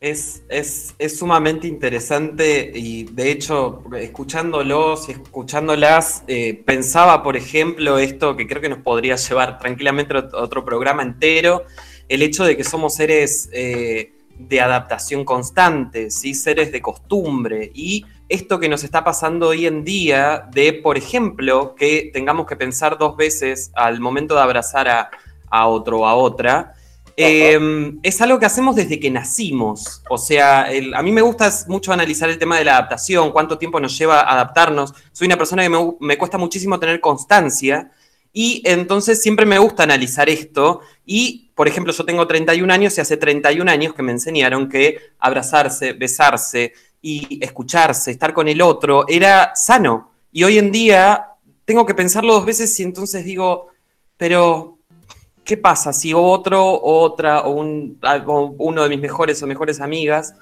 Es, es, es, sumamente interesante y de hecho, escuchándolos y escuchándolas, eh, pensaba, por ejemplo, esto que creo que nos podría llevar tranquilamente a otro programa entero, el hecho de que somos seres eh, de adaptación constante, ¿sí? seres de costumbre y esto que nos está pasando hoy en día de, por ejemplo, que tengamos que pensar dos veces al momento de abrazar a, otro o a otra, em, es algo que hacemos desde que nacimos. O sea, a mí me gusta mucho analizar el tema de la adaptación, cuánto tiempo nos lleva a adaptarnos. Soy una persona que me, me cuesta muchísimo tener constancia y entonces siempre me gusta analizar esto. Y, por ejemplo, yo tengo 31 años y hace 31 años que me enseñaron que abrazarse, besarse, y escucharse, estar con el otro, era sano. Y hoy en día tengo que pensarlo dos veces y entonces digo, pero ¿qué pasa si otro, otra, o, un, uno de mis mejores o mejores amigas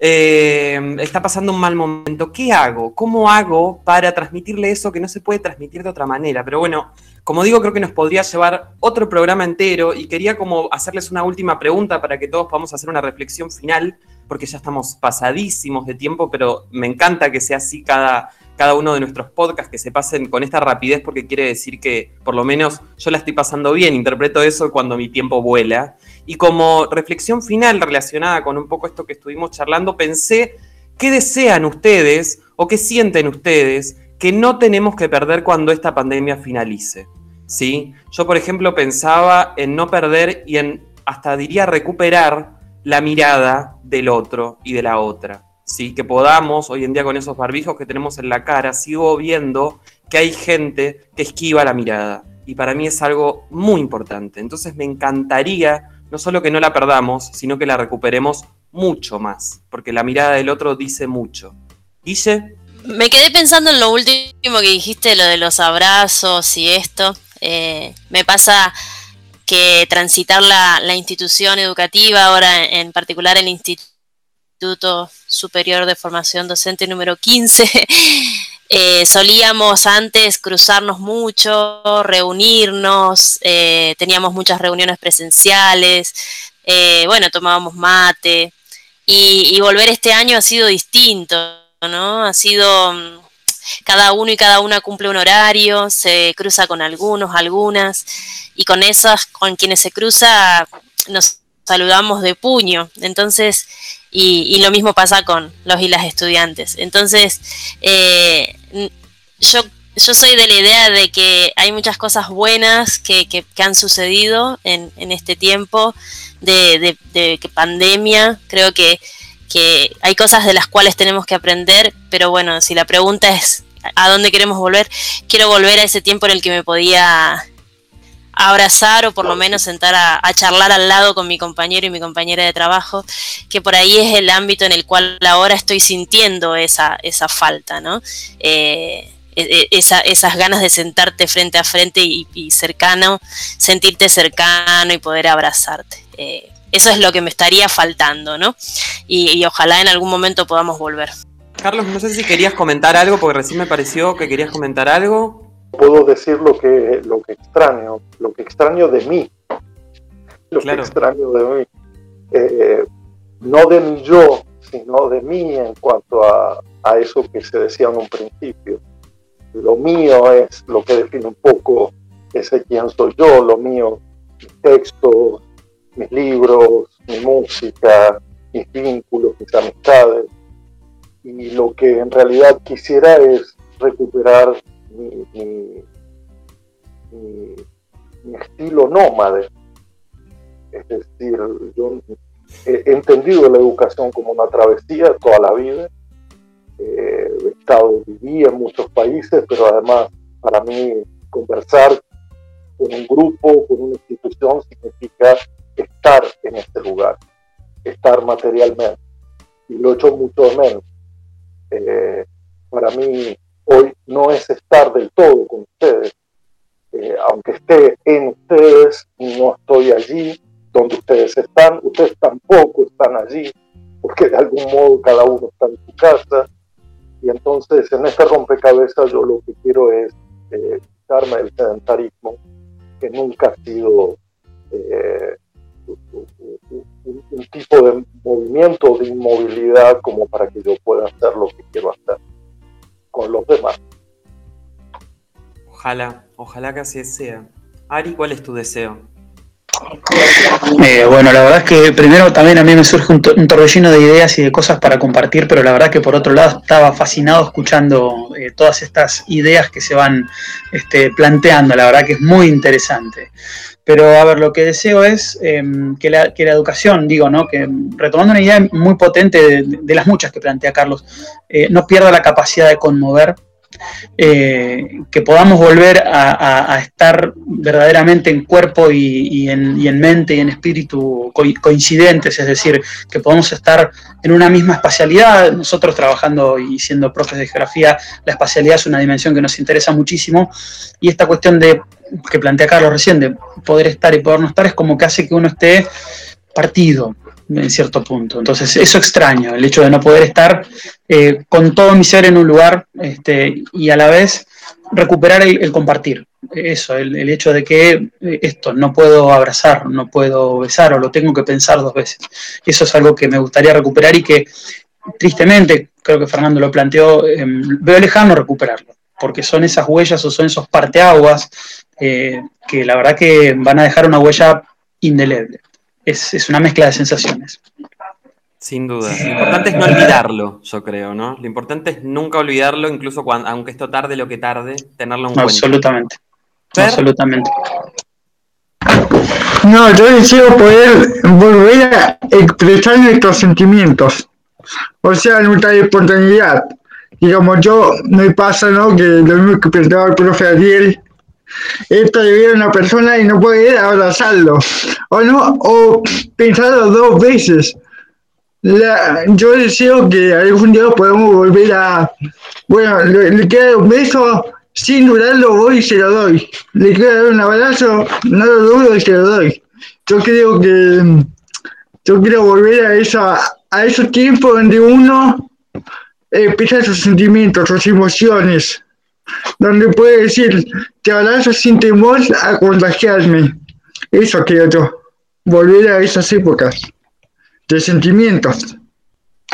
eh, está pasando un mal momento? ¿Qué hago? ¿Cómo hago para transmitirle eso que no se puede transmitir de otra manera? Pero bueno, como digo, creo que nos podría llevar otro programa entero y quería como hacerles una última pregunta para que todos podamos hacer una reflexión final porque ya estamos pasadísimos de tiempo, pero me encanta que sea así cada, cada uno de nuestros podcasts, que se pasen con esta rapidez, porque quiere decir que por lo menos yo la estoy pasando bien, interpreto eso cuando mi tiempo vuela. Y como reflexión final relacionada con un poco esto que estuvimos charlando, pensé, ¿qué desean ustedes o qué sienten ustedes que no tenemos que perder cuando esta pandemia finalice? ¿Sí? Yo, por ejemplo, pensaba en no perder y en, hasta diría, recuperar la mirada del otro y de la otra. ¿sí? Que podamos, hoy en día con esos barbijos que tenemos en la cara, sigo viendo que hay gente que esquiva la mirada. Y para mí es algo muy importante. Entonces me encantaría no solo que no la perdamos, sino que la recuperemos mucho más, porque la mirada del otro dice mucho. Guille. Me quedé pensando en lo último que dijiste, lo de los abrazos y esto. Eh, me pasa que transitar la, institución educativa, ahora en, particular el Instituto Superior de Formación Docente número 15, (laughs) eh, solíamos antes cruzarnos mucho, reunirnos, eh, teníamos muchas reuniones presenciales, eh, bueno, tomábamos mate y, volver este año ha sido distinto, ¿no? Ha sido, mm, cada uno y cada una cumple un horario, se cruza con algunos, algunas, y con esas, con quienes se cruza, nos saludamos de puño. Entonces, y, lo mismo pasa con los y las estudiantes. Entonces, eh, yo, yo soy de la idea de que hay muchas cosas buenas que, que, han sucedido en, en, este tiempo de, de, pandemia. Creo que, que hay cosas de las cuales tenemos que aprender, pero bueno, si la pregunta es a dónde queremos volver, quiero volver a ese tiempo en el que me podía abrazar o por lo menos sentar a, charlar al lado con mi compañero y mi compañera de trabajo, que por ahí es el ámbito en el cual ahora estoy sintiendo esa, esa falta, ¿no? Eh, e, e, esa, esas ganas de sentarte frente a frente y, cercano, sentirte cercano y poder abrazarte. Eh, eso es lo que me estaría faltando, ¿no? Y, y ojalá en algún momento podamos volver. Carlos, no sé si querías comentar algo, porque recién me pareció que querías comentar algo puedo decir lo que, lo que extraño, lo que extraño de mí, lo que extraño de mí, eh, no de mi yo, sino de mí en cuanto a, a, eso que se decía en un principio. Lo mío es lo que define un poco ese quién soy yo, lo mío, mis textos, mis libros, mi música, mis vínculos, mis amistades. Y lo que en realidad quisiera es recuperar mi, estilo nómade. Es decir, yo he entendido la educación como una travesía toda la vida. He estado, viví en muchos países, pero además para mí conversar con un grupo, con una institución, significa estar en este lugar, estar materialmente. Y lo he hecho mucho menos. Eh, para mí hoy no es estar del todo con ustedes. Eh, aunque esté en ustedes, no estoy allí donde ustedes están, ustedes tampoco están allí, porque de algún modo cada uno está en su casa. Y entonces en este rompecabezas yo lo que quiero es eh, quitarme del sedentarismo, que nunca ha sido eh, un, tipo de movimiento, de inmovilidad como para que yo pueda hacer lo que quiero hacer con los demás. Ojalá, ojalá que así sea. Ari, ¿cuál es tu deseo? Eh, bueno, la verdad es que primero también a mí me surge un, torbellino de ideas y de cosas para compartir, pero la verdad que por otro lado estaba fascinado escuchando eh, todas estas ideas que se van este, planteando, la verdad que es muy interesante. Pero a ver, lo que deseo es em, que, la, educación, digo, ¿no? que retomando una idea muy potente de, las muchas que plantea Carlos, eh, no pierda la capacidad de conmover, eh, que podamos volver a, estar verdaderamente en cuerpo y, en, mente y en espíritu coincidentes, es decir, que podamos estar en una misma espacialidad. Nosotros trabajando y siendo profes de geografía, la espacialidad es una dimensión que nos interesa muchísimo y esta cuestión de que plantea Carlos recién, de poder estar y poder no estar, es como que hace que uno esté partido en cierto punto. Entonces, eso extraño, el hecho de no poder estar eh, con todo mi ser en un lugar este, y a la vez recuperar el, compartir. Eso, el, hecho de que eh, esto no puedo abrazar, no puedo besar o lo tengo que pensar dos veces. Eso es algo que me gustaría recuperar y que tristemente, creo que Fernando lo planteó, em, veo lejano recuperarlo, porque son esas huellas o son esos parteaguas eh, que la verdad que van a dejar una huella indeleble. Es, una mezcla de sensaciones. Sin duda. Lo importante es no olvidarlo, yo creo, ¿no? Lo importante es nunca olvidarlo, incluso cuando, aunque esto tarde lo que tarde, tenerlo en cuenta. Absolutamente. Absolutamente. No, yo deseo poder volver a expresar nuestros sentimientos. O sea, nuestra espontaneidad. Digamos, yo me pasa, ¿no? Que lo mismo que pensaba el profe Ariel, esto de ver a una persona y no poder abrazarlo, o no, o pensarlo dos veces. Yo deseo que algún día podamos volver a, bueno, le, queda un beso, sin dudarlo voy y se lo doy. Le queda dar un abrazo, no lo dudo y se lo doy. Yo creo que yo quiero volver a eso, a esos tiempos donde uno expresar sus sentimientos, sus emociones, donde puede decir, te abrazo sin temor a contagiarme. Eso quiero yo, volver a esas épocas de sentimientos.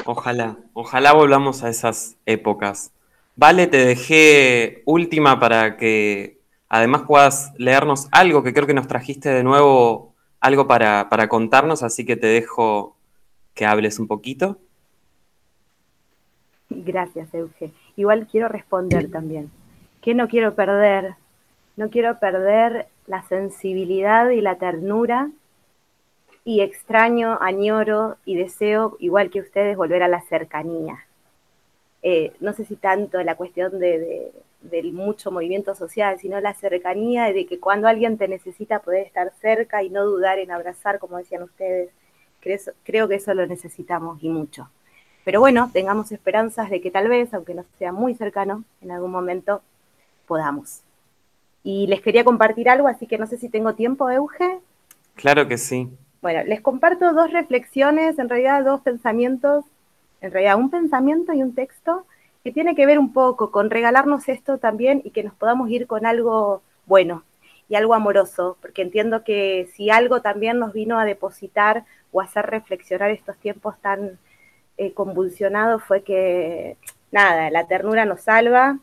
Ojalá, ojalá volvamos a esas épocas. Vale, te dejé última para que además puedas leernos algo que creo que nos trajiste de nuevo, algo para, para contarnos, así que te dejo que hables un poquito. Gracias, Euge. Igual quiero responder también. ¿Qué no quiero perder? No quiero perder la sensibilidad y la ternura y extraño, añoro y deseo, igual que ustedes, volver a la cercanía. Eh, no sé si tanto la cuestión de, del mucho movimiento social, sino la cercanía de que cuando alguien te necesita poder estar cerca y no dudar en abrazar, como decían ustedes. creo que eso lo necesitamos y mucho. Pero bueno, tengamos esperanzas de que tal vez, aunque no sea muy cercano, en algún momento podamos. Y les quería compartir algo, así que no sé si tengo tiempo, Euge. Claro que sí. Bueno, les comparto dos reflexiones, en realidad dos pensamientos, en realidad un pensamiento y un texto que tiene que ver un poco con regalarnos esto también y que nos podamos ir con algo bueno y algo amoroso, porque entiendo que si algo también nos vino a depositar o a hacer reflexionar estos tiempos tan eh, convulsionado fue que, nada, la ternura nos salva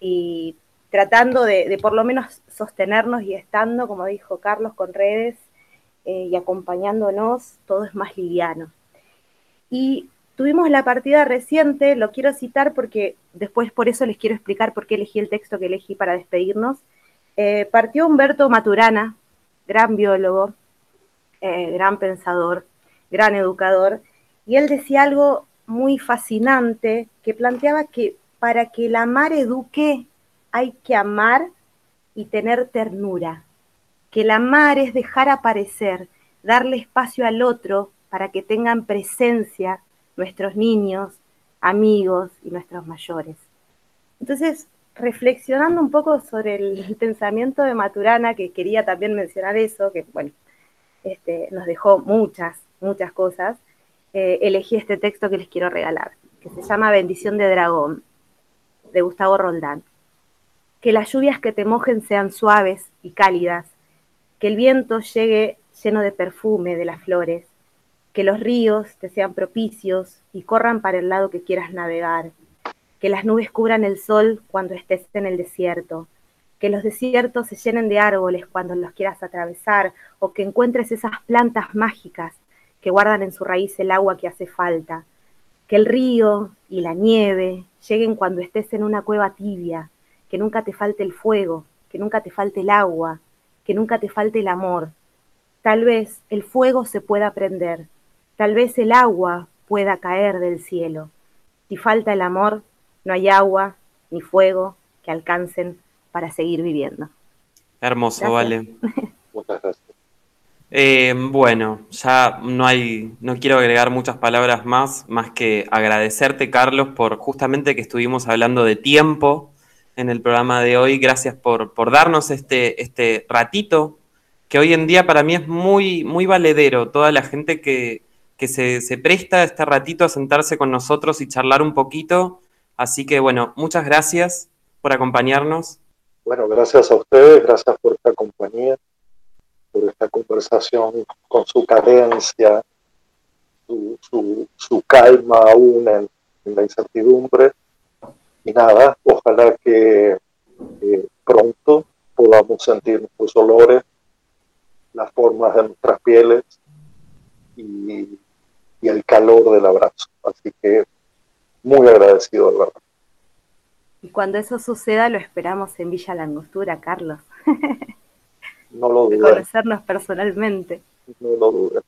y tratando de, por lo menos sostenernos y estando, como dijo Carlos, con redes eh, y acompañándonos, todo es más liviano. Y tuvimos la partida reciente, lo quiero citar porque después por eso les quiero explicar por qué elegí el texto que elegí para despedirnos. Eh, partió Humberto Maturana, gran biólogo, gran pensador, gran educador, y él decía algo muy fascinante que planteaba que para que el amar eduque hay que amar y tener ternura, que el amar es dejar aparecer, darle espacio al otro para que tengan presencia nuestros niños, amigos y nuestros mayores. Entonces, reflexionando un poco sobre el (laughs) pensamiento de Maturana, que quería también mencionar eso, que bueno, este, nos dejó muchas, muchas cosas, eh, elegí este texto que les quiero regalar, que se llama Bendición de Dragón, de Gustavo Roldán. Que las lluvias que te mojen sean suaves y cálidas, que el viento llegue lleno de perfume de las flores, que los ríos te sean propicios y corran para el lado que quieras navegar, que las nubes cubran el sol cuando estés en el desierto, que los desiertos se llenen de árboles cuando los quieras atravesar, o que encuentres esas plantas mágicas que guardan en su raíz el agua que hace falta, que el río y la nieve lleguen cuando estés en una cueva tibia, que nunca te falte el fuego, que nunca te falte el agua, que nunca te falte el amor. Tal vez el fuego se pueda prender, tal vez el agua pueda caer del cielo. Si falta el amor, no hay agua ni fuego que alcancen para seguir viviendo. Hermoso, vale. (laughs) Muchas gracias. Eh, bueno, ya no hay, no quiero agregar muchas palabras más, más que agradecerte, Carlos, por justamente que estuvimos hablando de tiempo en el programa de hoy. Gracias por, por darnos este, este ratito, que hoy en día para mí es muy, muy valedero. Toda la gente que, que se, se presta este ratito a sentarse con nosotros y charlar un poquito. Así que bueno, muchas gracias por acompañarnos. Bueno, gracias a ustedes, gracias por esta compañía por esta conversación con su cadencia, su, su, calma aún en, la incertidumbre. Y nada, ojalá que pronto podamos sentir nuestros olores, las formas de nuestras pieles y, y el calor del abrazo. Así que muy agradecido, de verdad. Y cuando eso suceda, lo esperamos en Villa Langostura, Carlos. no lo (laughs) dudes. Conocernos personalmente. No lo dudes.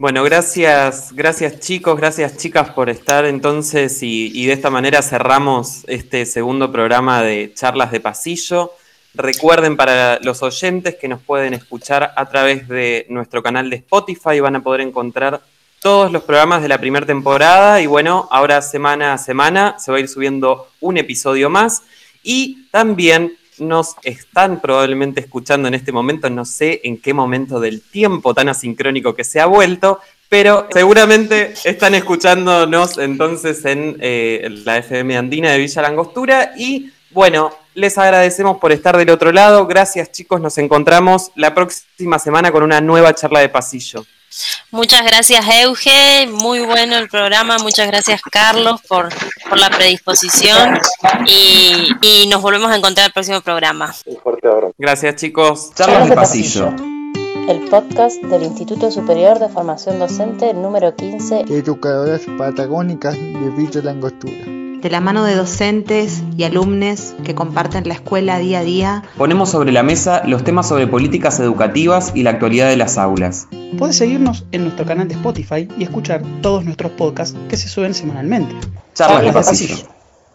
Bueno, gracias, gracias chicos, gracias chicas por estar entonces y, de esta manera cerramos este segundo programa de charlas de pasillo. Recuerden para los oyentes que nos pueden escuchar a través de nuestro canal de Spotify, van a poder encontrar todos los programas de la primera temporada y bueno, ahora semana a semana se va a ir subiendo un episodio más y también nos están probablemente escuchando en este momento, no sé en qué momento del tiempo tan asincrónico que se ha vuelto, pero seguramente están escuchándonos entonces en eh, la FM Andina de Villa Langostura y bueno, les agradecemos por estar del otro lado. Gracias chicos, nos encontramos la próxima semana con una nueva charla de pasillo. Muchas gracias Euge, muy bueno el programa, muchas gracias Carlos por, por la predisposición y, y, nos volvemos a encontrar el próximo programa. Un fuerte abrazo. Gracias chicos. Charlas de pasillo. El podcast del Instituto Superior de Formación Docente número 15. Educadoras Patagónicas de Villa Langostura de la mano de docentes y alumnos que comparten la escuela día a día. Ponemos sobre la mesa los temas sobre políticas educativas y la actualidad de las aulas. Puedes seguirnos en nuestro canal de Spotify y escuchar todos nuestros podcasts que se suben semanalmente. Charlas de pasillo.